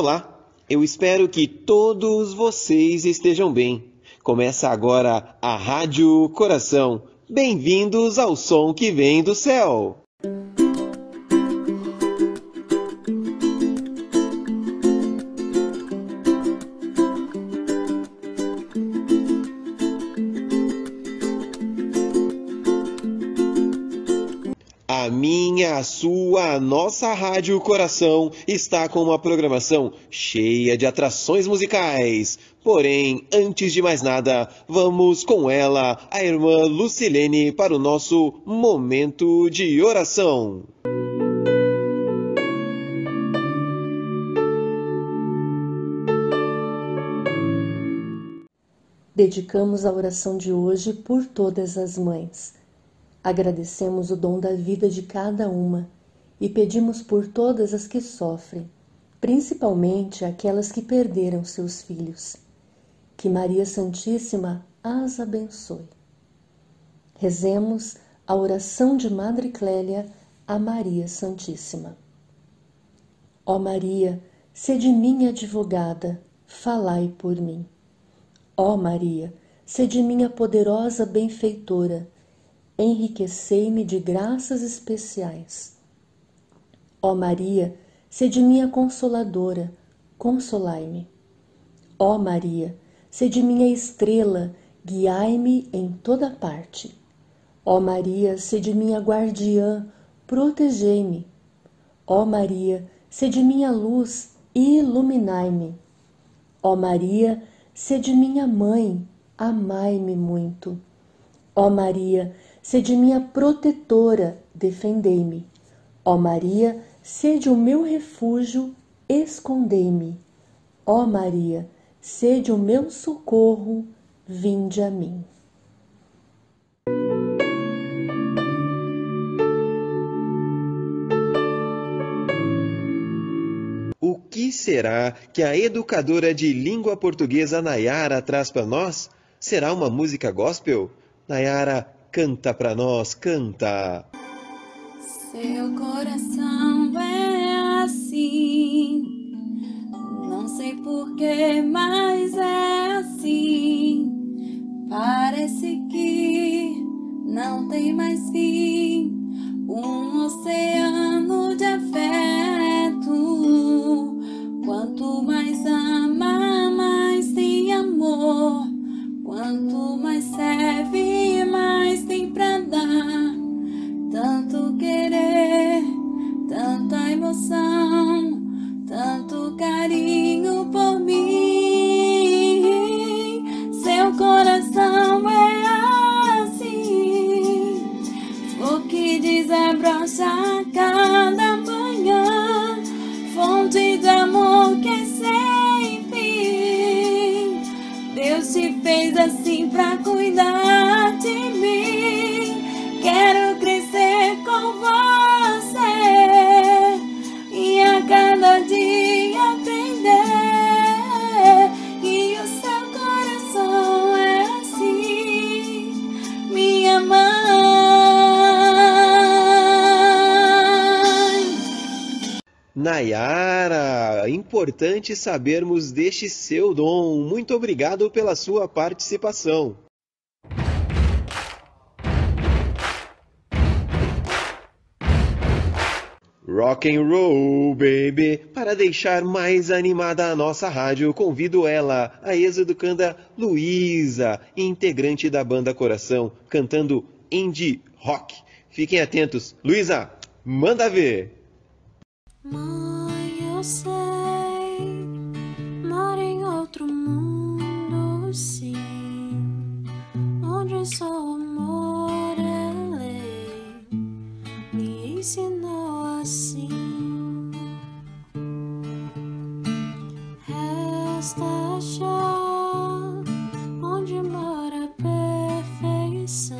Olá, eu espero que todos vocês estejam bem. Começa agora a Rádio Coração. Bem-vindos ao som que vem do céu. Minha, a sua, a nossa Rádio Coração está com uma programação cheia de atrações musicais. Porém, antes de mais nada, vamos com ela, a irmã Lucilene, para o nosso momento de oração. Dedicamos a oração de hoje por todas as mães. Agradecemos o dom da vida de cada uma e pedimos por todas as que sofrem, principalmente aquelas que perderam seus filhos. Que Maria Santíssima as abençoe. Rezemos a oração de Madre Clélia a Maria Santíssima. Ó Maria, sede minha advogada, falai por mim. Ó Maria, sede minha poderosa benfeitora, enriquecei-me de graças especiais. Ó Maria, sede minha consoladora, consolai-me. Ó Maria, sede minha estrela, guiai-me em toda parte. Ó Maria, sede minha guardiã, protegei-me. Ó Maria, sede minha luz, iluminai-me. Ó Maria, sede minha mãe, amai-me muito. Ó Maria, sede minha protetora, defendei-me. Ó Maria, sede o meu refúgio, escondei-me. Ó Maria, sede o meu socorro, vinde a mim. O que será que a educadora de língua portuguesa Nayara traz para nós? Será uma música gospel? Nayara, canta para nós, canta. Seu coração é assim, não sei porquê, mas é assim. Parece que não tem mais fim, um oceano assim pra cuidar Nayara, importante sabermos deste seu dom. Muito obrigado pela sua participação. Rock and roll, baby. Para deixar mais animada a nossa rádio, convido ela, a ex-educanda Luísa, integrante da banda Coração, cantando indie rock. Fiquem atentos. Luísa, manda ver. Mãe, eu sei, moro em outro mundo, sim, onde só amor é lei, me ensinou assim. Resta achar onde mora a perfeição,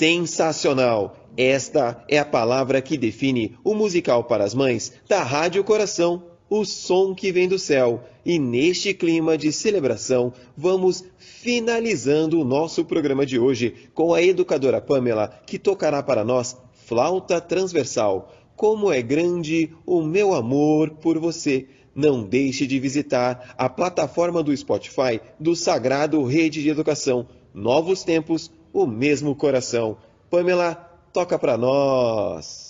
Sensacional! Esta é a palavra que define o musical para as mães da Rádio Coração, o som que vem do céu. E neste clima de celebração, vamos finalizando o nosso programa de hoje com a educadora Pamela, que tocará para nós Flauta Transversal. Como é grande o meu amor por você. Não deixe de visitar a plataforma do Spotify do Sagrado Rede de Educação. Novos tempos, o mesmo coração. Pamela, toca para nós.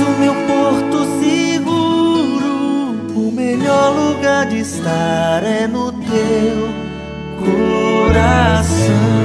O meu porto seguro, o melhor lugar de estar é no teu coração.